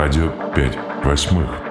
Радио 5 восьмых.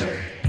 Do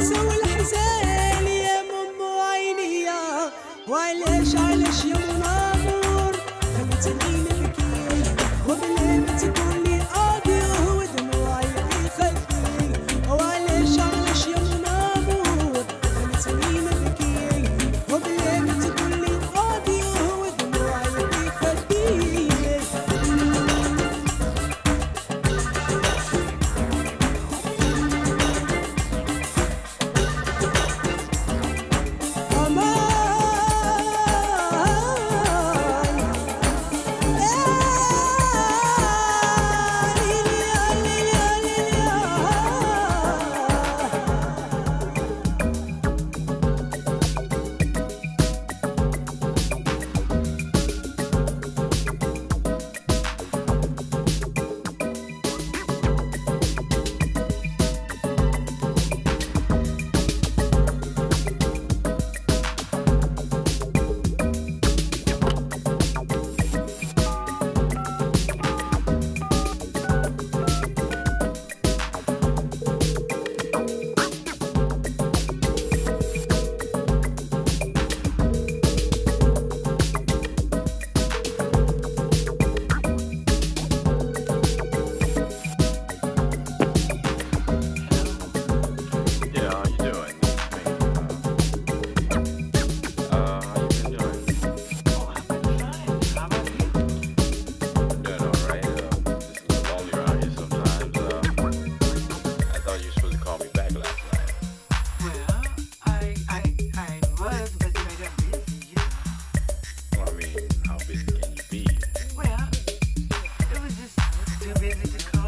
الانس والحزن يا مم يا وعلى too busy to come.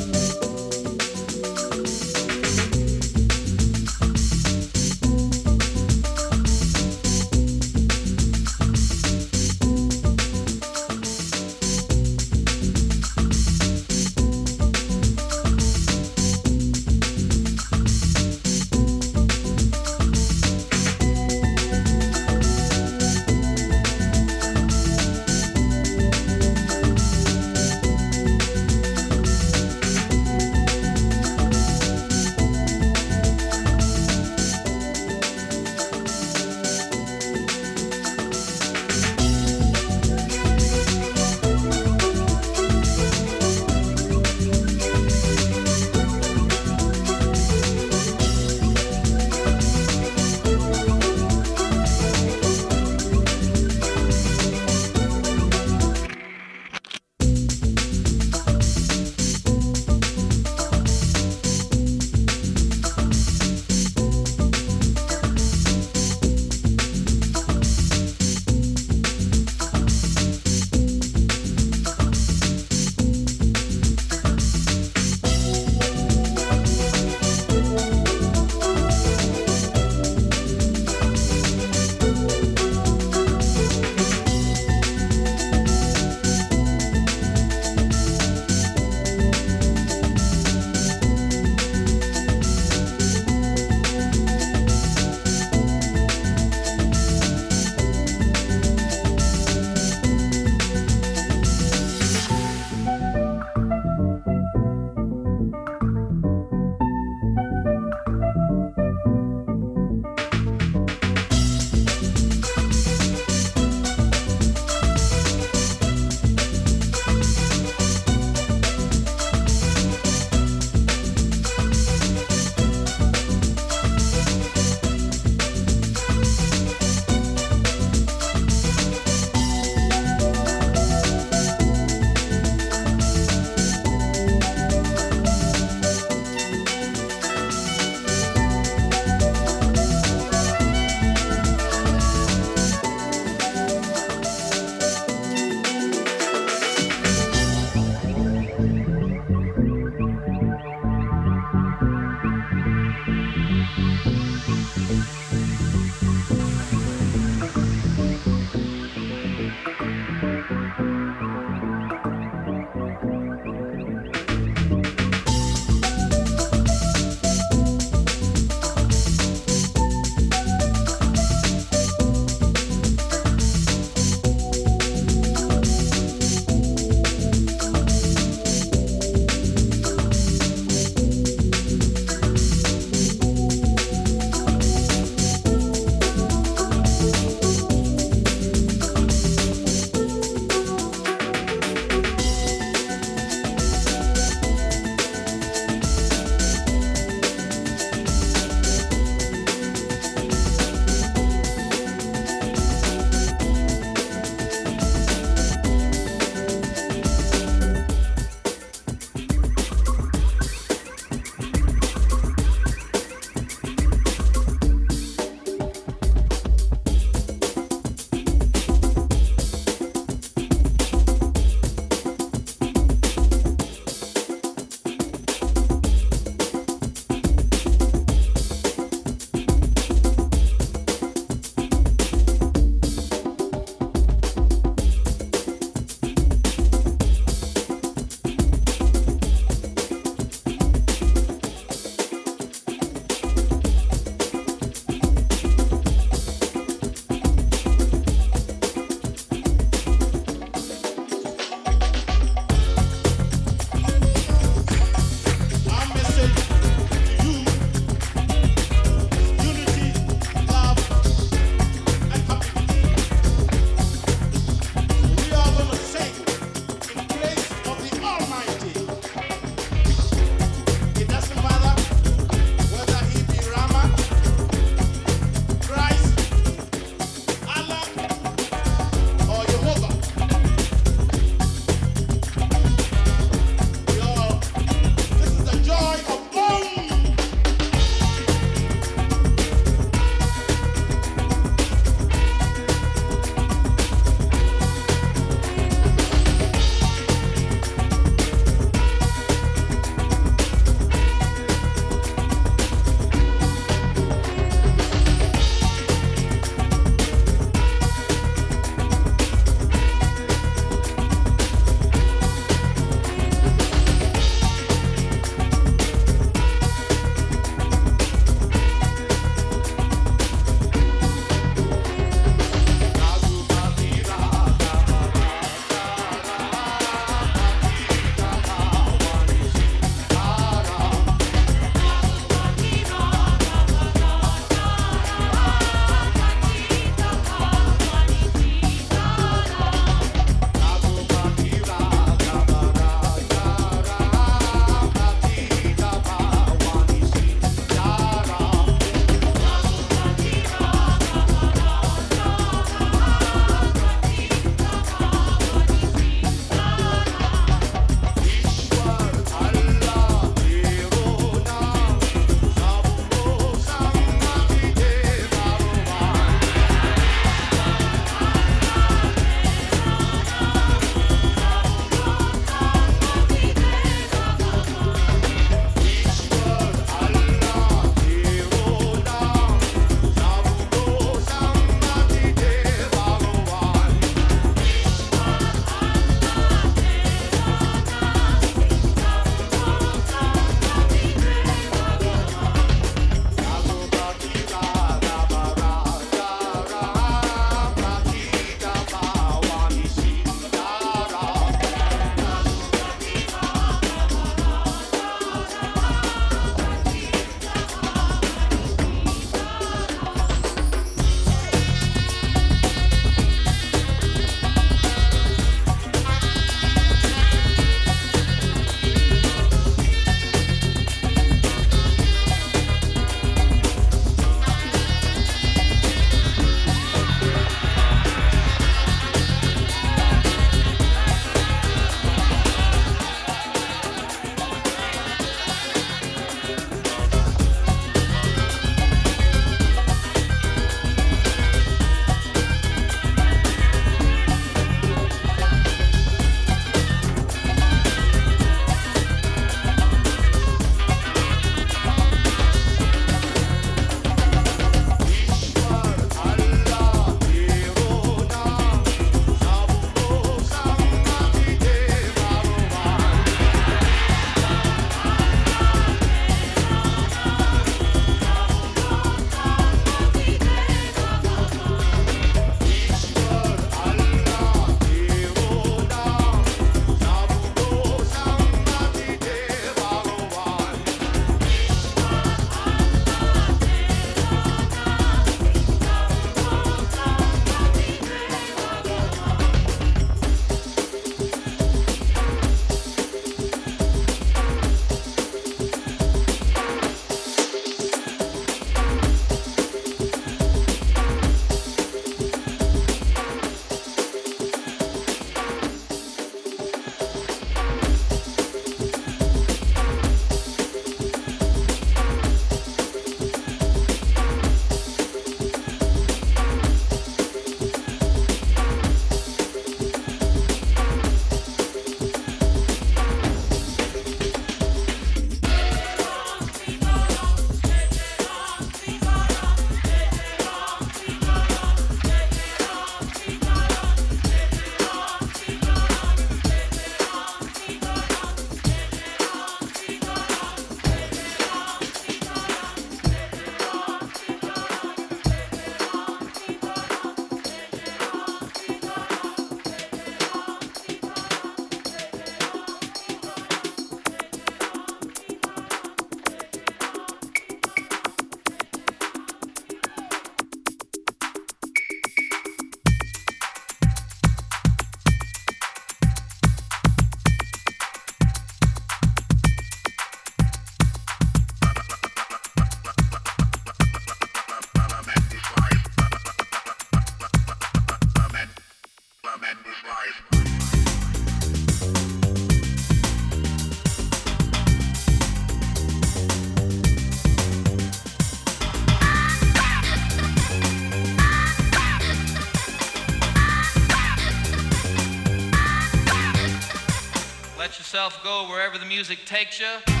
yourself go wherever the music takes you.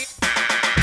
Música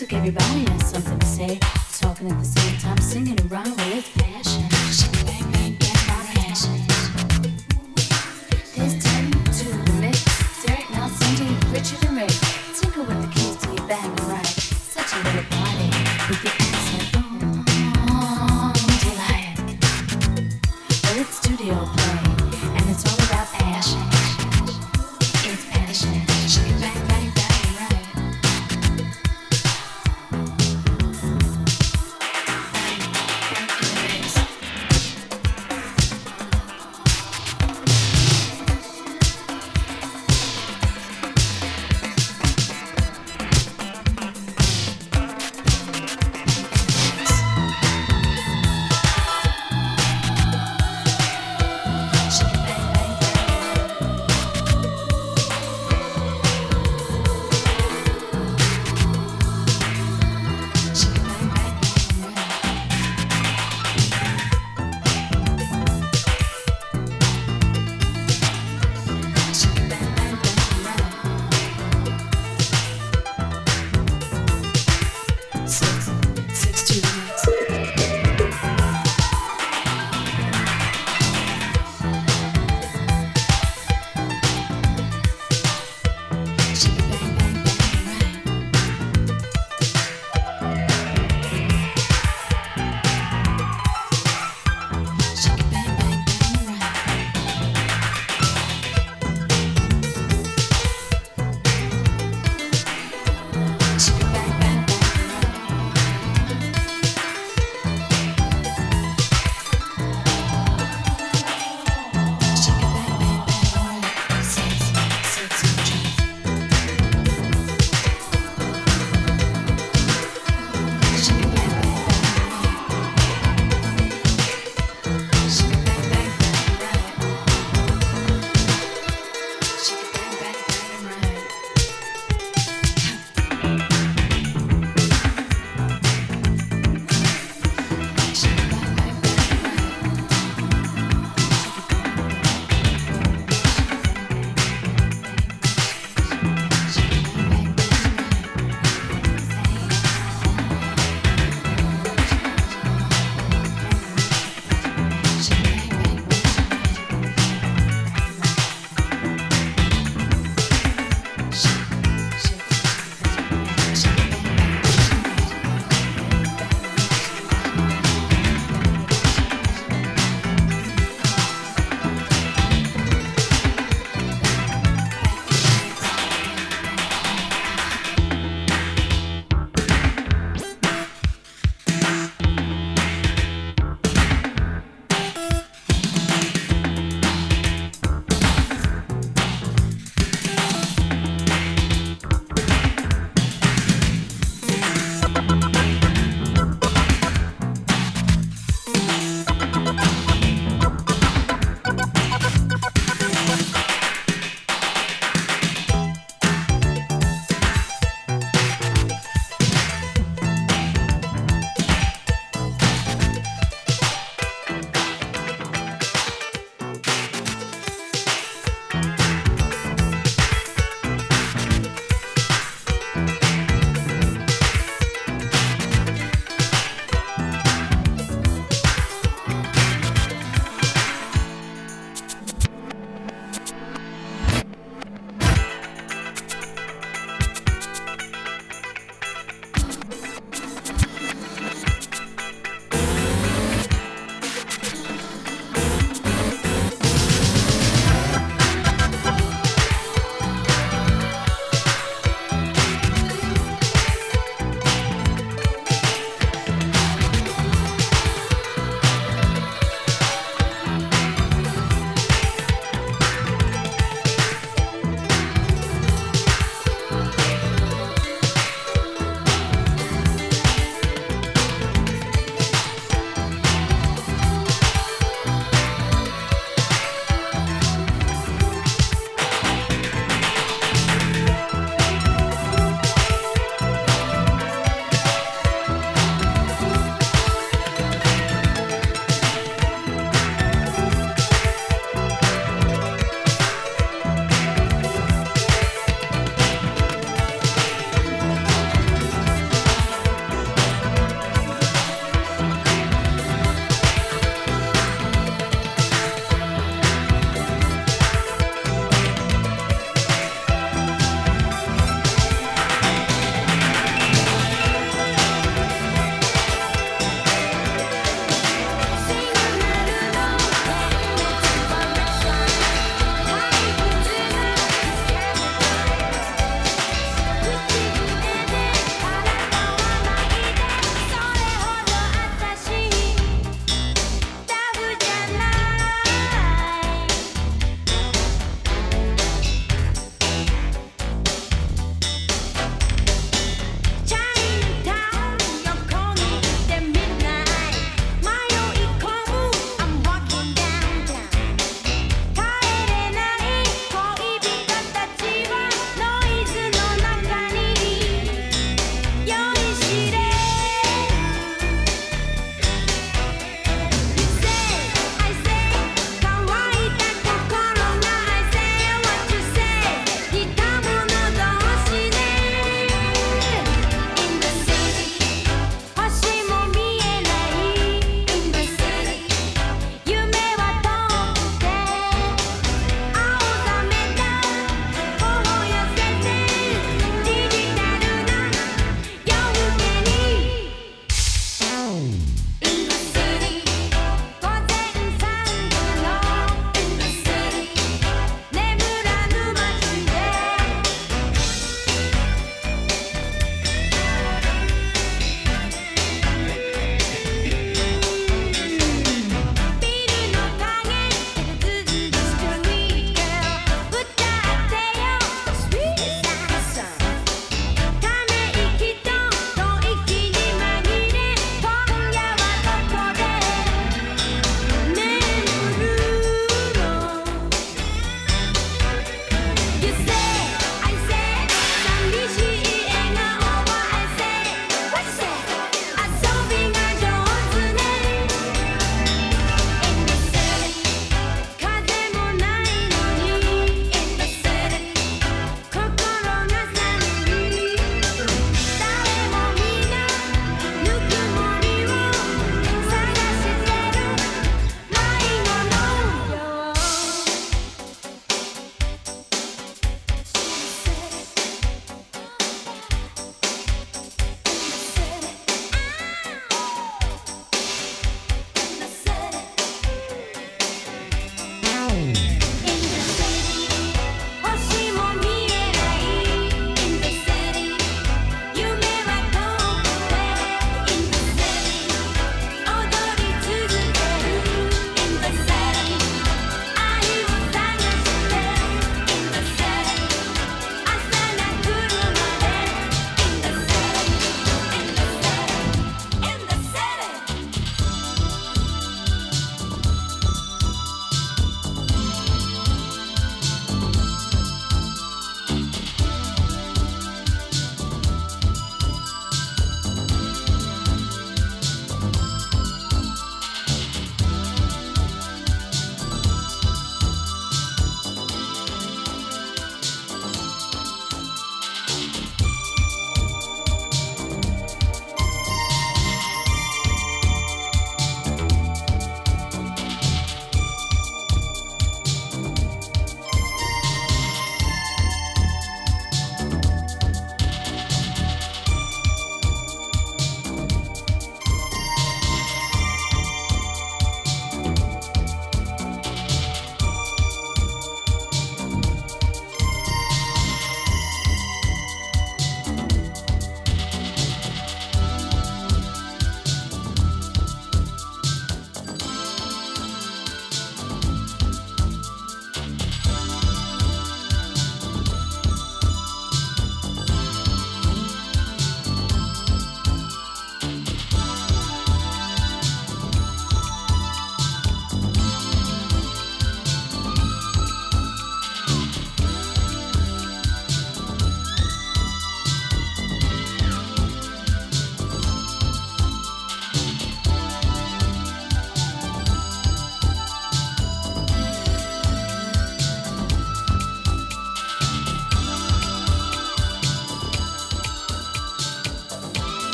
Took give your has something to say, talking at the same time.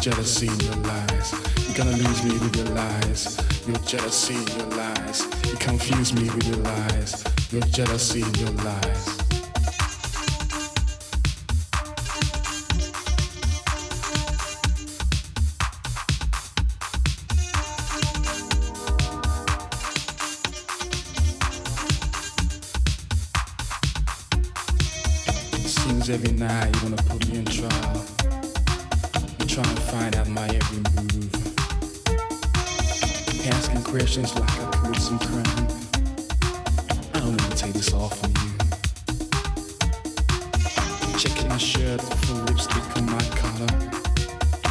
Jealousy and your lies. You're gonna lose me with your lies. Your jealousy and your lies. You confuse me with your lies. Your jealousy and your lies.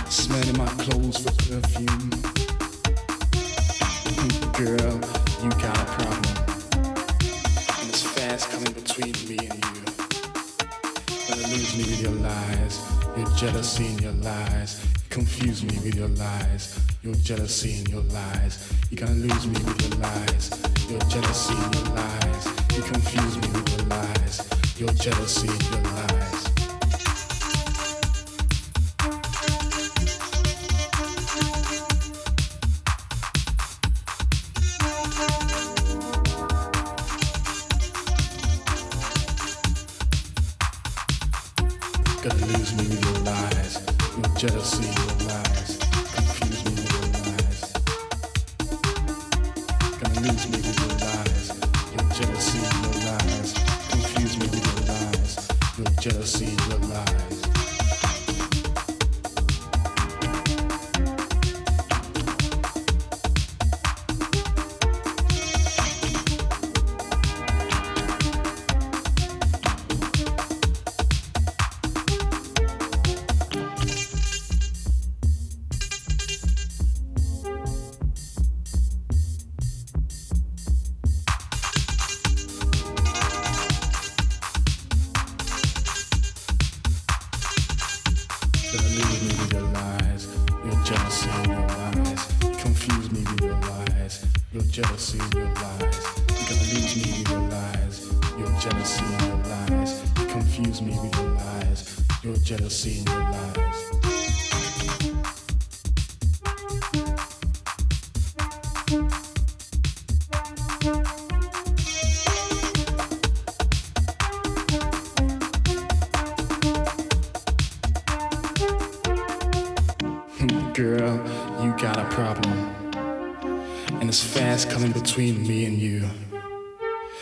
Smelling my clothes for perfume. Girl, you got a problem. And it's fast coming between me and you. Gonna lose me with your lies, your jealousy and your lies. Confuse me with your lies, your jealousy and your lies. You're gonna lose me with your lies, your jealousy and your lies. You confuse me with your lies, your jealousy and your lies. Girl, you got a problem. And it's fast coming between me and you.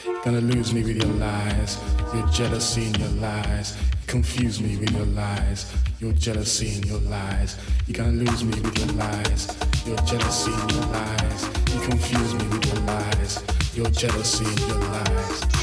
You're Gonna lose me with your lies, your jealousy and your lies. Confuse me with your lies, your jealousy and your lies. You're gonna lose me with your lies, your jealousy and your lies. You confuse me with your lies, your jealousy and your lies.